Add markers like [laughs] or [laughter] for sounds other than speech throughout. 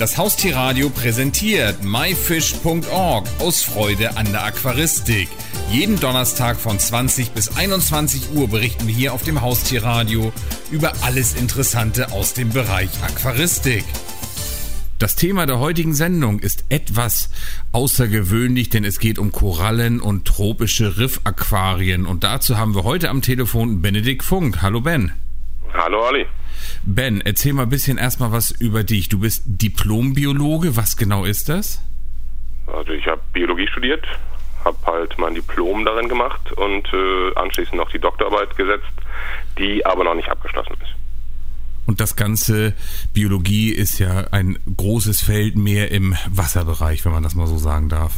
Das Haustierradio präsentiert myfish.org aus Freude an der Aquaristik. Jeden Donnerstag von 20 bis 21 Uhr berichten wir hier auf dem Haustierradio über alles Interessante aus dem Bereich Aquaristik. Das Thema der heutigen Sendung ist etwas außergewöhnlich, denn es geht um Korallen und tropische Riffaquarien. Und dazu haben wir heute am Telefon Benedikt Funk. Hallo Ben. Hallo Ali. Ben, erzähl mal ein bisschen erstmal was über dich. Du bist Diplombiologe. Was genau ist das? Also ich habe Biologie studiert, habe halt mein Diplom darin gemacht und äh, anschließend noch die Doktorarbeit gesetzt, die aber noch nicht abgeschlossen ist. Und das ganze Biologie ist ja ein großes Feld mehr im Wasserbereich, wenn man das mal so sagen darf.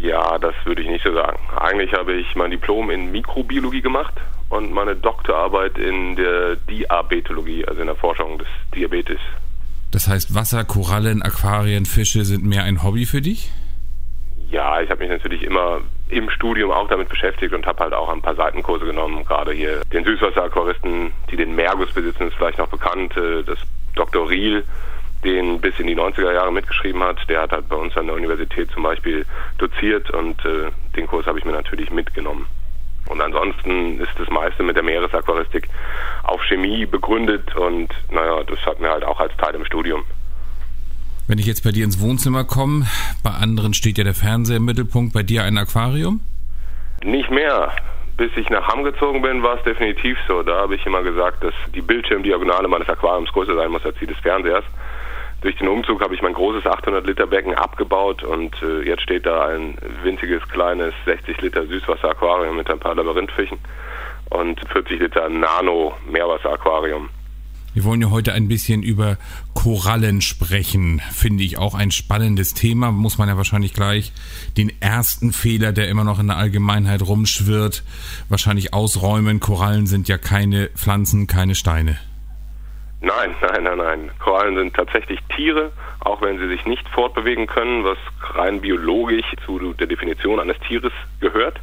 Ja, das würde ich nicht so sagen. Eigentlich habe ich mein Diplom in Mikrobiologie gemacht und meine Doktorarbeit in der Diabetologie, also in der Forschung des Diabetes. Das heißt, Wasser, Korallen, Aquarien, Fische sind mehr ein Hobby für dich? Ja, ich habe mich natürlich immer im Studium auch damit beschäftigt und habe halt auch ein paar Seitenkurse genommen. Gerade hier den Süßwasseraquaristen, die den Mergus besitzen, ist vielleicht noch bekannt. Äh, das Dr. Riel, den bis in die 90er Jahre mitgeschrieben hat, der hat halt bei uns an der Universität zum Beispiel doziert und äh, den Kurs habe ich mir natürlich mitgenommen. Und ansonsten ist das meiste mit der Meeresaquaristik auf Chemie begründet und naja, das hat mir halt auch als Teil im Studium. Wenn ich jetzt bei dir ins Wohnzimmer komme, bei anderen steht ja der Fernseher im Mittelpunkt, bei dir ein Aquarium? Nicht mehr. Bis ich nach Hamm gezogen bin, war es definitiv so. Da habe ich immer gesagt, dass die Bildschirmdiagonale meines Aquariums größer sein muss als die des Fernsehers. Durch den Umzug habe ich mein großes 800 Liter Becken abgebaut und äh, jetzt steht da ein winziges kleines 60 Liter Süßwasser-Aquarium mit ein paar Labyrinthfischen und 40 Liter Nano Meerwasser-Aquarium. Wir wollen ja heute ein bisschen über Korallen sprechen. Finde ich auch ein spannendes Thema. Muss man ja wahrscheinlich gleich den ersten Fehler, der immer noch in der Allgemeinheit rumschwirrt, wahrscheinlich ausräumen. Korallen sind ja keine Pflanzen, keine Steine. Nein, [laughs] nein, nein, nein. Korallen sind tatsächlich Tiere, auch wenn sie sich nicht fortbewegen können, was rein biologisch zu der Definition eines Tieres gehört.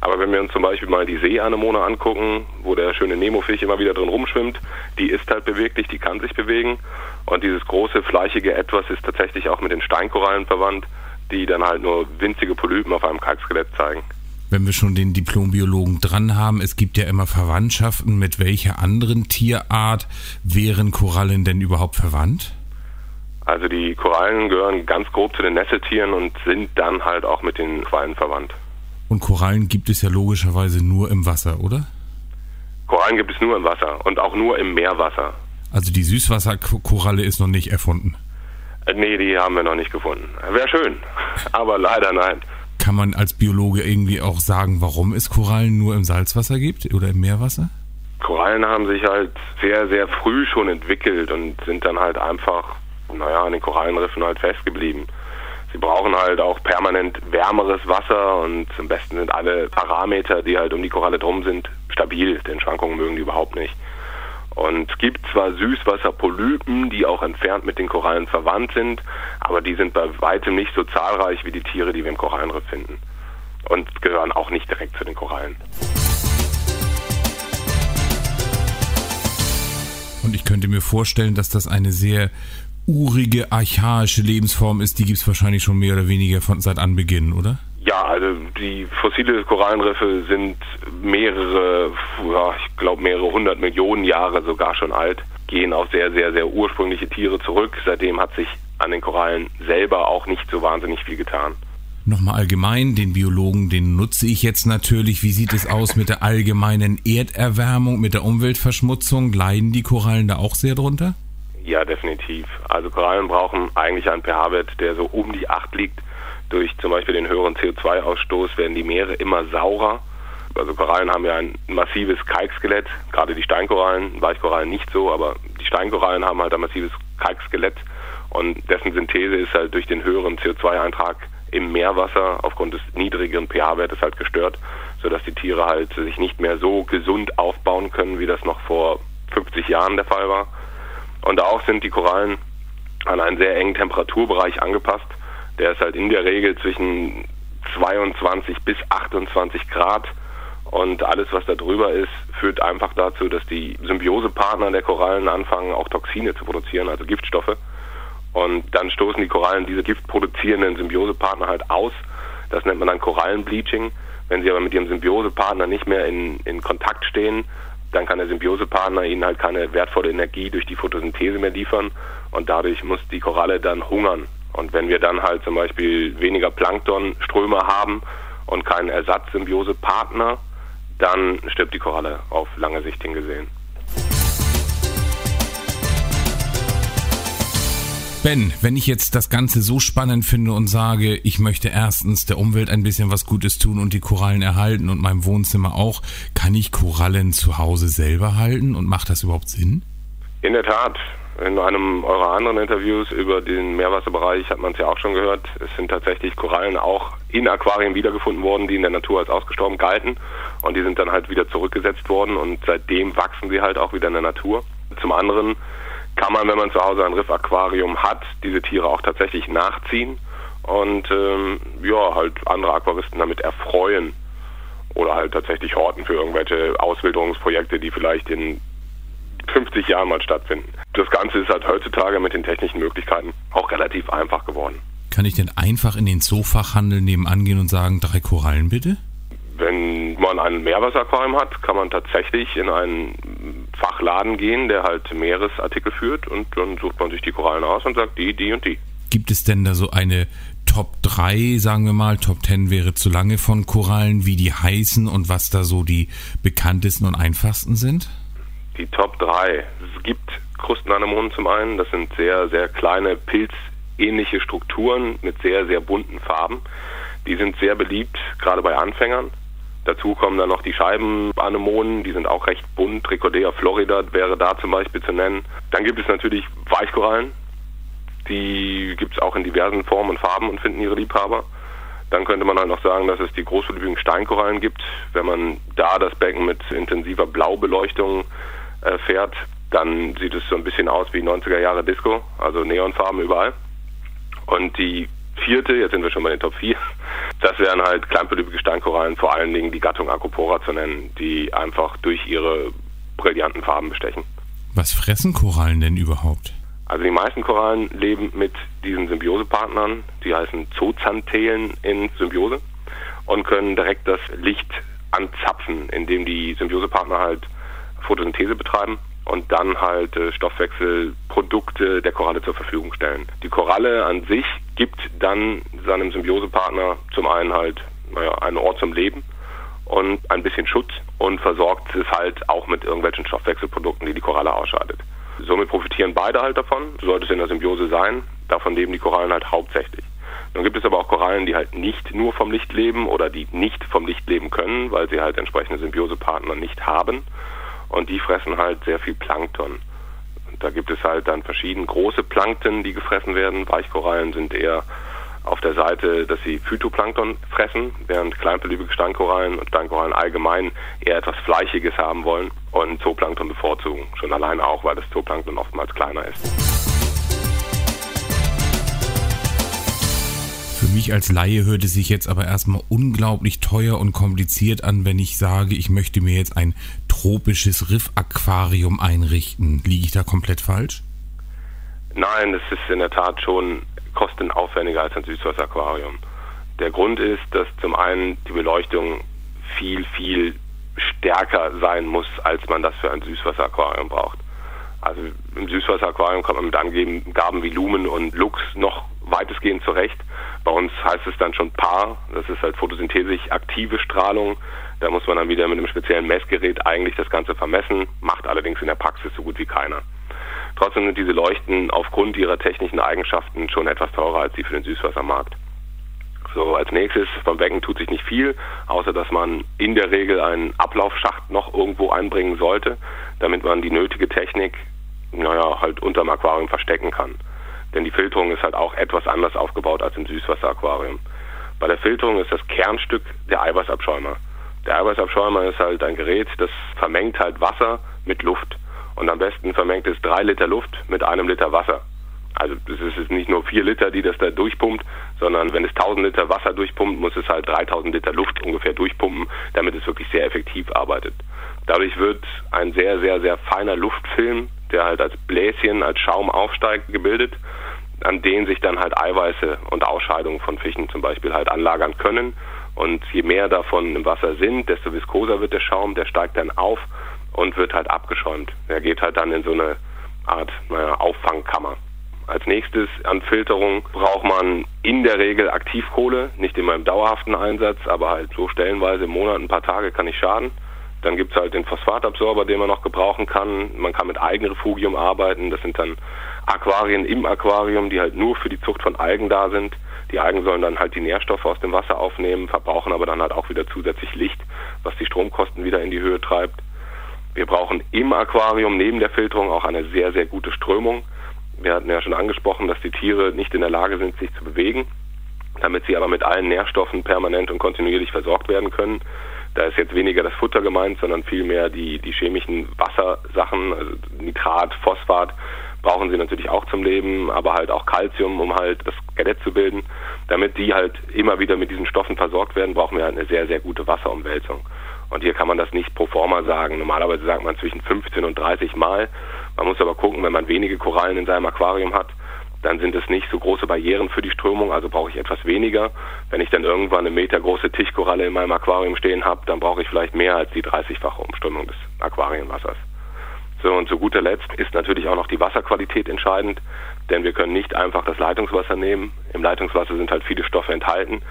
Aber wenn wir uns zum Beispiel mal die Seeanemone angucken, wo der schöne Nemofisch immer wieder drin rumschwimmt, die ist halt beweglich, die kann sich bewegen. Und dieses große, fleischige Etwas ist tatsächlich auch mit den Steinkorallen verwandt, die dann halt nur winzige Polypen auf einem Kalkskelett zeigen. Wenn wir schon den Diplombiologen dran haben, es gibt ja immer Verwandtschaften. Mit welcher anderen Tierart wären Korallen denn überhaupt verwandt? Also die Korallen gehören ganz grob zu den Nesseltieren und sind dann halt auch mit den Quallen verwandt. Und Korallen gibt es ja logischerweise nur im Wasser, oder? Korallen gibt es nur im Wasser und auch nur im Meerwasser. Also die Süßwasserkoralle ist noch nicht erfunden? Äh, nee, die haben wir noch nicht gefunden. Wäre schön, [laughs] aber leider nein. Kann man als Biologe irgendwie auch sagen, warum es Korallen nur im Salzwasser gibt oder im Meerwasser? Korallen haben sich halt sehr, sehr früh schon entwickelt und sind dann halt einfach, naja, an den Korallenriffen halt festgeblieben. Sie brauchen halt auch permanent wärmeres Wasser und am besten sind alle Parameter, die halt um die Koralle drum sind, stabil, denn Schwankungen mögen die überhaupt nicht. Und es gibt zwar Süßwasserpolypen, die auch entfernt mit den Korallen verwandt sind, aber die sind bei weitem nicht so zahlreich wie die Tiere, die wir im Korallenriff finden. Und gehören auch nicht direkt zu den Korallen. Und ich könnte mir vorstellen, dass das eine sehr urige, archaische Lebensform ist, die gibt es wahrscheinlich schon mehr oder weniger von seit Anbeginn, oder? Ja, also die fossile Korallenriffe sind mehrere, ja, ich glaube mehrere hundert Millionen Jahre sogar schon alt, gehen auf sehr, sehr, sehr ursprüngliche Tiere zurück. Seitdem hat sich an den Korallen selber auch nicht so wahnsinnig viel getan. Nochmal allgemein, den Biologen, den nutze ich jetzt natürlich. Wie sieht es aus mit der allgemeinen Erderwärmung, mit der Umweltverschmutzung? Leiden die Korallen da auch sehr drunter? Ja, definitiv. Also Korallen brauchen eigentlich einen pH-Wert, der so um die 8 liegt. Durch zum Beispiel den höheren CO2-Ausstoß werden die Meere immer saurer. Also Korallen haben ja ein massives Kalkskelett, gerade die Steinkorallen, Weichkorallen nicht so, aber die Steinkorallen haben halt ein massives Kalkskelett und dessen Synthese ist halt durch den höheren CO2-Eintrag im Meerwasser aufgrund des niedrigeren pH-Wertes halt gestört, sodass die Tiere halt sich nicht mehr so gesund aufbauen können, wie das noch vor 50 Jahren der Fall war. Und auch sind die Korallen an einen sehr engen Temperaturbereich angepasst. Der ist halt in der Regel zwischen 22 bis 28 Grad. Und alles, was da drüber ist, führt einfach dazu, dass die Symbiosepartner der Korallen anfangen, auch Toxine zu produzieren, also Giftstoffe. Und dann stoßen die Korallen diese giftproduzierenden Symbiosepartner halt aus. Das nennt man dann Korallenbleaching. Wenn sie aber mit ihrem Symbiosepartner nicht mehr in, in Kontakt stehen, dann kann der Symbiosepartner ihnen halt keine wertvolle Energie durch die Photosynthese mehr liefern und dadurch muss die Koralle dann hungern. Und wenn wir dann halt zum Beispiel weniger Planktonströme haben und keinen Ersatzsymbiose-Partner, dann stirbt die Koralle auf lange Sicht hingesehen. Ben, wenn ich jetzt das Ganze so spannend finde und sage, ich möchte erstens der Umwelt ein bisschen was Gutes tun und die Korallen erhalten und meinem Wohnzimmer auch, kann ich Korallen zu Hause selber halten und macht das überhaupt Sinn? In der Tat. In einem eurer anderen Interviews über den Meerwasserbereich hat man es ja auch schon gehört. Es sind tatsächlich Korallen auch in Aquarien wiedergefunden worden, die in der Natur als ausgestorben galten. Und die sind dann halt wieder zurückgesetzt worden und seitdem wachsen sie halt auch wieder in der Natur. Zum anderen kann man, wenn man zu Hause ein Riffaquarium hat, diese Tiere auch tatsächlich nachziehen und ähm, ja, halt andere Aquaristen damit erfreuen oder halt tatsächlich horten für irgendwelche Auswilderungsprojekte, die vielleicht in 50 Jahren mal stattfinden. Das Ganze ist halt heutzutage mit den technischen Möglichkeiten auch relativ einfach geworden. Kann ich denn einfach in den Zoofachhandel nebenan gehen und sagen, drei Korallen bitte? Wenn man ein Meerwasseraquarium hat, kann man tatsächlich in einen Fachladen gehen, der halt Meeresartikel führt und dann sucht man sich die Korallen aus und sagt die, die und die. Gibt es denn da so eine Top 3, sagen wir mal, Top 10 wäre zu lange von Korallen, wie die heißen und was da so die bekanntesten und einfachsten sind? Die Top 3. Es gibt Krustenanemonen zum einen, das sind sehr, sehr kleine pilzähnliche Strukturen mit sehr, sehr bunten Farben. Die sind sehr beliebt, gerade bei Anfängern. Dazu kommen dann noch die Scheibenanemonen, die sind auch recht bunt. Tricodea florida wäre da zum Beispiel zu nennen. Dann gibt es natürlich Weichkorallen. Die gibt es auch in diversen Formen und Farben und finden ihre Liebhaber. Dann könnte man halt noch sagen, dass es die großvolumigen Steinkorallen gibt. Wenn man da das Becken mit intensiver Blaubeleuchtung äh, fährt, dann sieht es so ein bisschen aus wie 90er Jahre Disco, also Neonfarben überall. Und die vierte, jetzt sind wir schon bei den Top 4, [laughs] das wären halt kleinpolybige Steinkorallen, vor allen Dingen die Gattung Acropora zu nennen, die einfach durch ihre brillanten Farben bestechen. Was fressen Korallen denn überhaupt? Also die meisten Korallen leben mit diesen Symbiosepartnern, die heißen Zooxanthelen in Symbiose und können direkt das Licht anzapfen, indem die Symbiosepartner halt Photosynthese betreiben und dann halt äh, Stoffwechselprodukte der Koralle zur Verfügung stellen. Die Koralle an sich gibt dann seinem Symbiosepartner zum einen halt naja, einen Ort zum Leben und ein bisschen Schutz und versorgt es halt auch mit irgendwelchen Stoffwechselprodukten, die die Koralle ausscheidet. Somit profitieren beide halt davon, so sollte es in der Symbiose sein. Davon leben die Korallen halt hauptsächlich. Nun gibt es aber auch Korallen, die halt nicht nur vom Licht leben oder die nicht vom Licht leben können, weil sie halt entsprechende Symbiosepartner nicht haben und die fressen halt sehr viel Plankton. Und da gibt es halt dann verschiedene große Plankton, die gefressen werden. Weichkorallen sind eher auf der Seite, dass sie Phytoplankton fressen, während kleinbeliebige Steinkorallen und Steinkorallen allgemein eher etwas Fleischiges haben wollen und Zooplankton bevorzugen. Schon alleine auch, weil das Zooplankton oftmals kleiner ist. Für mich als Laie hört es sich jetzt aber erstmal unglaublich teuer und kompliziert an, wenn ich sage, ich möchte mir jetzt ein tropisches Riffaquarium einrichten. Liege ich da komplett falsch? Nein, das ist in der Tat schon kostenaufwendiger als ein Süßwasseraquarium. Der Grund ist, dass zum einen die Beleuchtung viel, viel stärker sein muss, als man das für ein Süßwasseraquarium braucht. Also im Süßwasseraquarium kommt man mit Angaben wie Lumen und Lux noch weitestgehend zurecht. Bei uns heißt es dann schon PAR, das ist halt photosynthesisch aktive Strahlung. Da muss man dann wieder mit einem speziellen Messgerät eigentlich das Ganze vermessen, macht allerdings in der Praxis so gut wie keiner. Trotzdem sind diese Leuchten aufgrund ihrer technischen Eigenschaften schon etwas teurer als die für den Süßwassermarkt. So, als nächstes beim Becken tut sich nicht viel, außer dass man in der Regel einen Ablaufschacht noch irgendwo einbringen sollte, damit man die nötige Technik, naja, halt unterm Aquarium verstecken kann. Denn die Filterung ist halt auch etwas anders aufgebaut als im Süßwasseraquarium. Bei der Filterung ist das Kernstück der Eiweißabschäumer. Der Eiweißabschäumer ist halt ein Gerät, das vermengt halt Wasser mit Luft. Und am besten vermengt es drei Liter Luft mit einem Liter Wasser. Also es ist nicht nur vier Liter, die das da durchpumpt, sondern wenn es 1000 Liter Wasser durchpumpt, muss es halt 3000 Liter Luft ungefähr durchpumpen, damit es wirklich sehr effektiv arbeitet. Dadurch wird ein sehr, sehr, sehr feiner Luftfilm, der halt als Bläschen, als Schaum aufsteigt, gebildet an denen sich dann halt Eiweiße und Ausscheidungen von Fischen zum Beispiel halt anlagern können. Und je mehr davon im Wasser sind, desto viskoser wird der Schaum, der steigt dann auf und wird halt abgeschäumt. Er geht halt dann in so eine Art naja, Auffangkammer. Als nächstes an Filterung braucht man in der Regel Aktivkohle, nicht immer im dauerhaften Einsatz, aber halt so stellenweise im Monat ein paar Tage kann nicht schaden. Dann gibt es halt den Phosphatabsorber, den man noch gebrauchen kann. Man kann mit Eigenrefugium arbeiten. Das sind dann Aquarien im Aquarium, die halt nur für die Zucht von Algen da sind. Die Algen sollen dann halt die Nährstoffe aus dem Wasser aufnehmen, verbrauchen aber dann halt auch wieder zusätzlich Licht, was die Stromkosten wieder in die Höhe treibt. Wir brauchen im Aquarium neben der Filterung auch eine sehr, sehr gute Strömung. Wir hatten ja schon angesprochen, dass die Tiere nicht in der Lage sind, sich zu bewegen, damit sie aber mit allen Nährstoffen permanent und kontinuierlich versorgt werden können. Da ist jetzt weniger das Futter gemeint, sondern vielmehr die, die chemischen Wassersachen, also Nitrat, Phosphat, brauchen sie natürlich auch zum Leben, aber halt auch Calcium, um halt das Skelett zu bilden. Damit die halt immer wieder mit diesen Stoffen versorgt werden, brauchen wir halt eine sehr, sehr gute Wasserumwälzung. Und hier kann man das nicht pro forma sagen. Normalerweise sagt man zwischen 15 und 30 Mal. Man muss aber gucken, wenn man wenige Korallen in seinem Aquarium hat, dann sind es nicht so große Barrieren für die Strömung, also brauche ich etwas weniger. Wenn ich dann irgendwann eine Meter große Tischkoralle in meinem Aquarium stehen habe, dann brauche ich vielleicht mehr als die 30-fache Umströmung des Aquarienwassers. So, und zu guter Letzt ist natürlich auch noch die Wasserqualität entscheidend, denn wir können nicht einfach das Leitungswasser nehmen. Im Leitungswasser sind halt viele Stoffe enthalten,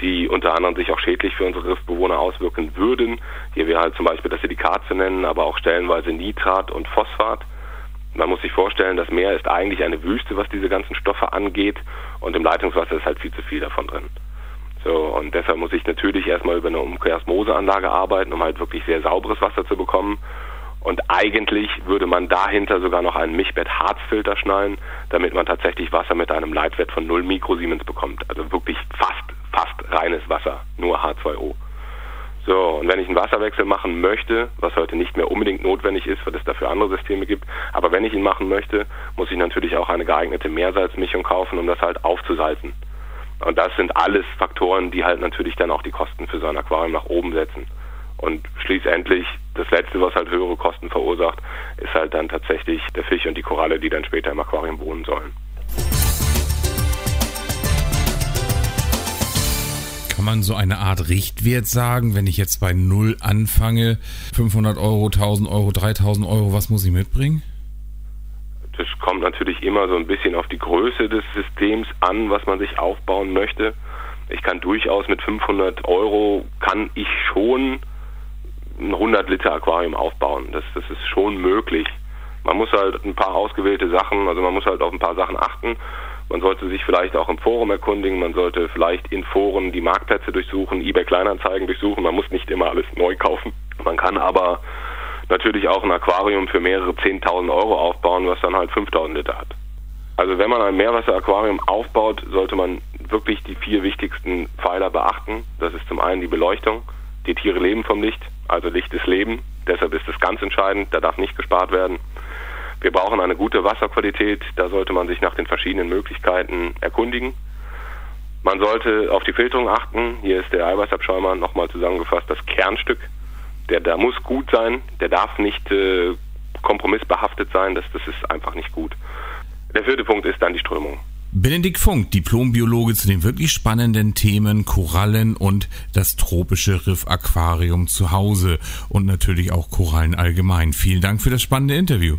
die unter anderem sich auch schädlich für unsere Riffbewohner auswirken würden. Hier wäre halt zum Beispiel das Silikat zu nennen, aber auch stellenweise Nitrat und Phosphat. Man muss sich vorstellen, das Meer ist eigentlich eine Wüste, was diese ganzen Stoffe angeht und im Leitungswasser ist halt viel zu viel davon drin. So, und deshalb muss ich natürlich erstmal über eine Umkehrsmoseanlage arbeiten, um halt wirklich sehr sauberes Wasser zu bekommen. Und eigentlich würde man dahinter sogar noch einen Mischbett-Harzfilter schnallen, damit man tatsächlich Wasser mit einem Leitwert von 0 Mikrosiemens bekommt. Also wirklich fast, fast reines Wasser, nur H2O. So, und wenn ich einen Wasserwechsel machen möchte, was heute nicht mehr unbedingt notwendig ist, weil es dafür andere Systeme gibt, aber wenn ich ihn machen möchte, muss ich natürlich auch eine geeignete Meersalzmischung kaufen, um das halt aufzusalzen. Und das sind alles Faktoren, die halt natürlich dann auch die Kosten für so ein Aquarium nach oben setzen. Und schließlich das Letzte, was halt höhere Kosten verursacht, ist halt dann tatsächlich der Fisch und die Koralle, die dann später im Aquarium wohnen sollen. Kann man so eine Art Richtwert sagen, wenn ich jetzt bei Null anfange, 500 Euro, 1000 Euro, 3000 Euro, was muss ich mitbringen? Das kommt natürlich immer so ein bisschen auf die Größe des Systems an, was man sich aufbauen möchte. Ich kann durchaus mit 500 Euro, kann ich schon ein 100 Liter Aquarium aufbauen. Das, das ist schon möglich. Man muss halt ein paar ausgewählte Sachen, also man muss halt auf ein paar Sachen achten. Man sollte sich vielleicht auch im Forum erkundigen, man sollte vielleicht in Foren die Marktplätze durchsuchen, eBay Kleinanzeigen durchsuchen. Man muss nicht immer alles neu kaufen. Man kann aber natürlich auch ein Aquarium für mehrere 10.000 Euro aufbauen, was dann halt 5.000 Liter hat. Also wenn man ein Meerwasseraquarium aufbaut, sollte man wirklich die vier wichtigsten Pfeiler beachten. Das ist zum einen die Beleuchtung. Die Tiere leben vom Licht, also Licht ist Leben. Deshalb ist es ganz entscheidend, da darf nicht gespart werden. Wir brauchen eine gute Wasserqualität, da sollte man sich nach den verschiedenen Möglichkeiten erkundigen. Man sollte auf die Filterung achten. Hier ist der Eiweißabschäumer nochmal zusammengefasst, das Kernstück. Der, der muss gut sein, der darf nicht äh, kompromissbehaftet sein, das, das ist einfach nicht gut. Der vierte Punkt ist dann die Strömung. Benedikt Funk, Diplombiologe zu den wirklich spannenden Themen Korallen und das tropische Riffaquarium zu Hause und natürlich auch Korallen allgemein. Vielen Dank für das spannende Interview.